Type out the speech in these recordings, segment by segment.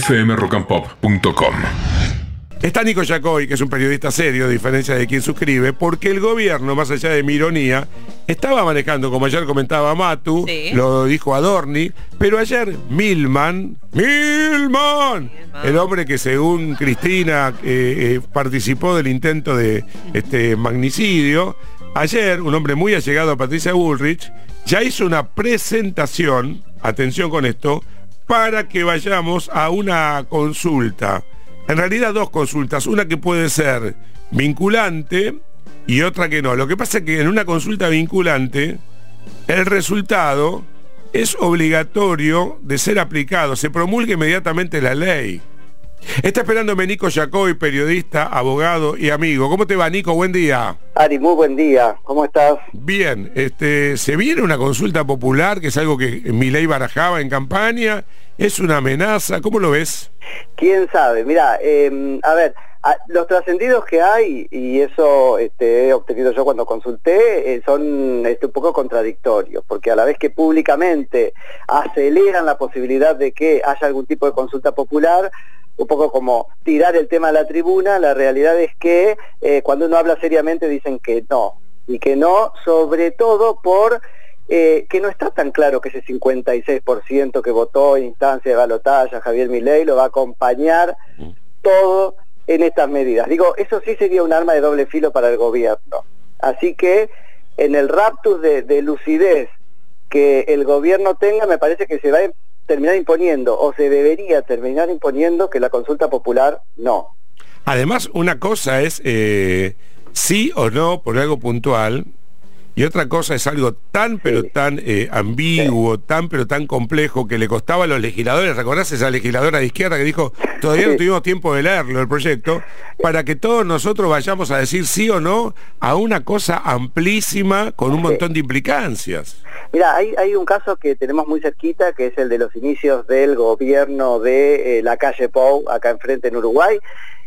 fmrockandpop.com. Está Nico Yacoy, que es un periodista serio, a diferencia de quien suscribe, porque el gobierno, más allá de mi ironía, estaba manejando, como ayer comentaba Matu, Sí. lo dijo Adorni, pero ayer Milman, Milman, el hombre que según Cristina eh, eh, participó del intento de este magnicidio, ayer un hombre muy allegado a Patricia Bullrich, ya hizo una presentación, atención con esto, para que vayamos a una consulta. En realidad dos consultas, una que puede ser vinculante y otra que no. Lo que pasa es que en una consulta vinculante el resultado es obligatorio de ser aplicado, se promulga inmediatamente la ley. Está esperándome Nico Yacoy, periodista, abogado y amigo. ¿Cómo te va, Nico? Buen día. Ari, muy buen día. ¿Cómo estás? Bien, este, se viene una consulta popular, que es algo que Milei barajaba en campaña. ¿Es una amenaza? ¿Cómo lo ves? ¿Quién sabe? Mira, eh, a ver, a- los trascendidos que hay, y eso este, he obtenido yo cuando consulté, eh, son este, un poco contradictorios, porque a la vez que públicamente aceleran la posibilidad de que haya algún tipo de consulta popular, un poco como tirar el tema a la tribuna, la realidad es que eh, cuando uno habla seriamente dicen que no, y que no, sobre todo por eh, que no está tan claro que ese 56% que votó en instancia de balotaje Javier Milei lo va a acompañar todo en estas medidas. Digo, eso sí sería un arma de doble filo para el gobierno. Así que en el raptus de, de lucidez que el gobierno tenga, me parece que se va a terminar imponiendo, o se debería terminar imponiendo que la consulta popular no. Además, una cosa es eh, sí o no por algo puntual, y otra cosa es algo tan pero tan eh, ambiguo, tan pero tan complejo que le costaba a los legisladores, ¿recordás esa legisladora de izquierda que dijo, todavía no tuvimos tiempo de leerlo el proyecto, para que todos nosotros vayamos a decir sí o no a una cosa amplísima con un montón de implicancias? Mira, hay, hay un caso que tenemos muy cerquita, que es el de los inicios del gobierno de eh, la calle Pou, acá enfrente en Uruguay,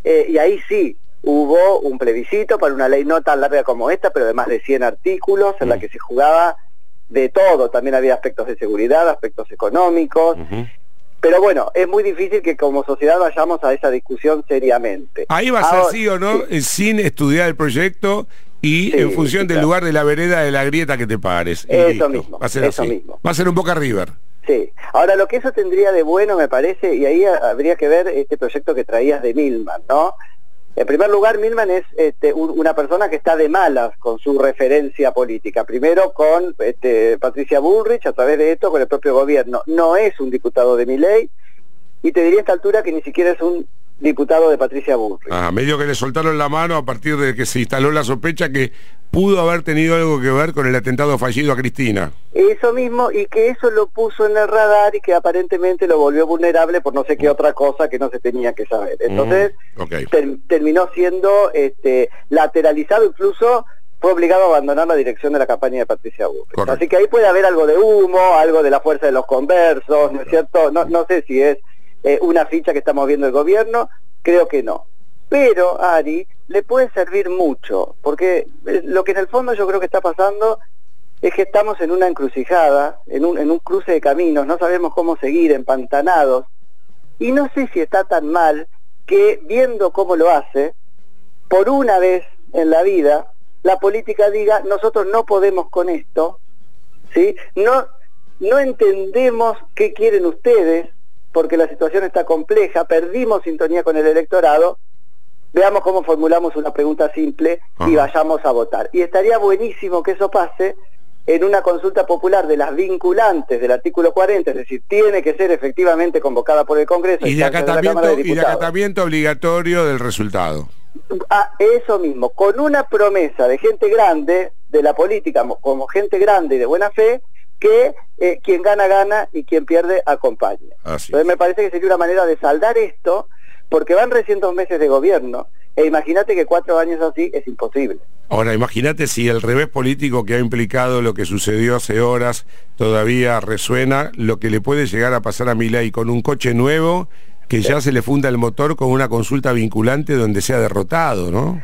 eh, y ahí sí hubo un plebiscito para una ley no tan larga como esta, pero de más de 100 artículos, en la Mm. que se jugaba de todo, también había aspectos de seguridad, aspectos económicos, pero bueno, es muy difícil que como sociedad vayamos a esa discusión seriamente. Ahí va a ser sí o no, sí. eh, sin estudiar el proyecto y Sí, en función sí, del lugar de la vereda de la grieta que te pares. Eso listo. mismo, Va a ser eso así. mismo. Va a ser un Boca River. Sí. Ahora, lo que eso tendría de bueno, me parece, y ahí ha- habría que ver este proyecto que traías de Milman, ¿no? En primer lugar, Milman es este, un- una persona que está de malas con su referencia política. Primero con este, Patricia Bullrich, a través de esto, con el propio gobierno. No es un diputado de mi ley, y te diría a esta altura que ni siquiera es un diputado de Patricia Bullrich. Ah, medio que le soltaron la mano a partir de que se instaló la sospecha que pudo haber tenido algo que ver con el atentado fallido a Cristina. Eso mismo, y que eso lo puso en el radar y que aparentemente lo volvió vulnerable por no sé qué otra cosa que no se tenía que saber. Entonces, Mm, ter- terminó siendo este, lateralizado, incluso fue obligado a abandonar la dirección de la campaña de Patricia Bullrich. Correcto. Así que ahí puede haber algo de humo, algo de la fuerza de los conversos, ¿no es cierto? No, no sé si es eh, una ficha que está moviendo el gobierno, creo que no. Pero, Ari, le puede servir mucho, porque eh, lo que en el fondo yo creo que está pasando es que estamos en una encrucijada, en un, en un cruce de caminos, no sabemos cómo seguir, empantanados, y no sé si está tan mal que viendo cómo lo hace, por una vez en la vida, la política diga, nosotros no podemos con esto, ¿sí? No, no entendemos qué quieren ustedes, porque la situación está compleja, perdimos sintonía con el electorado, veamos cómo formulamos una pregunta simple y Ajá. vayamos a votar. Y estaría buenísimo que eso pase en una consulta popular de las vinculantes del artículo 40, es decir, tiene que ser efectivamente convocada por el Congreso. Y de acatamiento, y de Diputados. acatamiento obligatorio del resultado. Ah, eso mismo, con una promesa de gente grande, de la política, mo- como gente grande y de buena fe, que eh, quien gana, gana y quien pierde, acompaña. Así. Entonces me parece que sería una manera de saldar esto, porque van recién dos meses de gobierno, e imagínate que cuatro años así es imposible. Ahora, imagínate si el revés político que ha implicado lo que sucedió hace horas todavía resuena, lo que le puede llegar a pasar a Milei con un coche nuevo que ya se le funda el motor con una consulta vinculante donde sea derrotado, ¿no?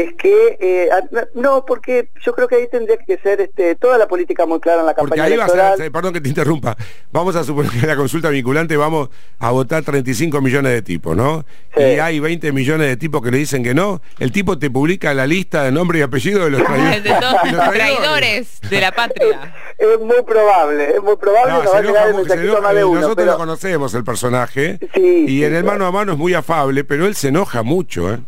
Es que eh, no porque yo creo que ahí tendría que ser este, toda la política muy clara en la campaña porque ahí electoral. Va a ser, perdón que te interrumpa vamos a suponer que en la consulta vinculante vamos a votar 35 millones de tipos no Sí. y hay 20 millones de tipos que le dicen que no el tipo te publica la lista de nombre y apellido de los, traidores. de todos de los traidores de la patria. Es muy probable, es muy probable, No, nos va a el mensajito más de uno. nosotros pero- lo conocemos el personaje Sí, y sí, en el claro. mano a mano es muy afable pero él se enoja mucho ¿eh?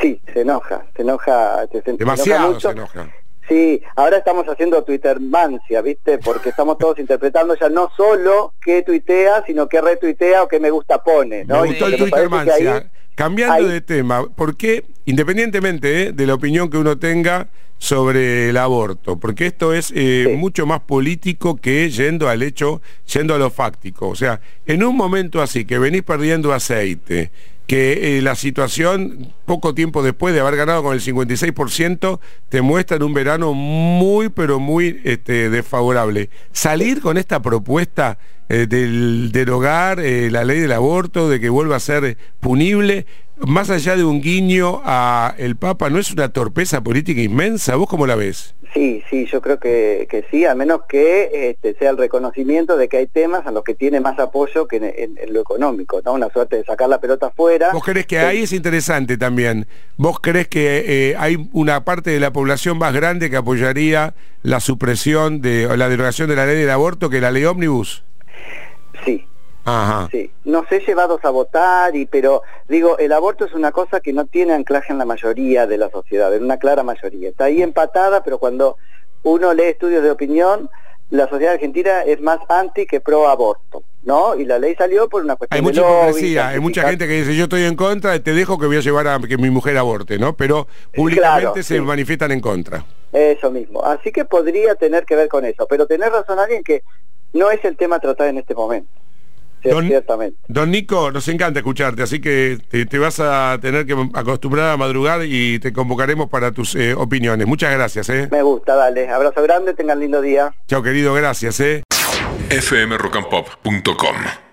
Sí, se enoja, se enoja, se, se enoja demasiado se enoja Sí, ahora estamos haciendo Twittermancia, ¿viste? Porque estamos todos interpretando ya no solo qué tuitea, sino qué retuitea o qué me gusta pone, ¿no? Me gustó el porque me Twitter parece que ahí- Mancia. Cambiando ahí- de tema, porque independientemente eh, de la opinión que uno tenga sobre el aborto, porque esto es eh, Sí. mucho más político que yendo al hecho, yendo a lo fáctico. O sea, en un momento así, que venís perdiendo aceite, que eh, la situación, poco tiempo después de haber ganado con el 56%, te muestra en un verano muy, pero muy este, desfavorable. Salir con esta propuesta eh, del derogar eh, la ley del aborto, de que vuelva a ser punible, más allá de un guiño a el Papa, ¿no es una torpeza política inmensa? ¿Vos cómo la ves? Sí, sí, yo creo que, que sí, a menos que este, sea el reconocimiento de que hay temas en los que tiene más apoyo que en, en- en lo económico, ¿no? Una suerte de sacar la pelota afuera. ¿Vos crees que ahí es interesante también? ¿Vos crees que eh, hay una parte de la población más grande que apoyaría la supresión de o la derogación de la ley del aborto que la ley ómnibus? Sí, Ajá. sí. Nos he llevados a votar, y pero digo, el aborto es una cosa que no tiene anclaje en la mayoría de la sociedad, en una clara mayoría. Está ahí empatada, pero cuando uno lee estudios de opinión, la sociedad argentina es más anti que pro aborto, ¿no? Y la ley salió por una cuestión Hay de mucha lobby, hipocresía, hay mucha gente que dice yo estoy en contra, te dejo que voy a llevar a que mi mujer aborte, ¿no? Pero públicamente Claro, se sí. manifiestan en contra. Eso mismo. Así que podría tener que ver con eso. Pero tener razón alguien que no es el tema a tratar en este momento. Don- Ciertamente. Don Nico, nos encanta escucharte, así que te, te vas a tener que acostumbrar a madrugar y te convocaremos para tus eh, opiniones. Muchas gracias, ¿eh? Me gusta, dale. Abrazo grande, tengan lindo día. Chao, querido, gracias, ¿eh? fmrockandpop.com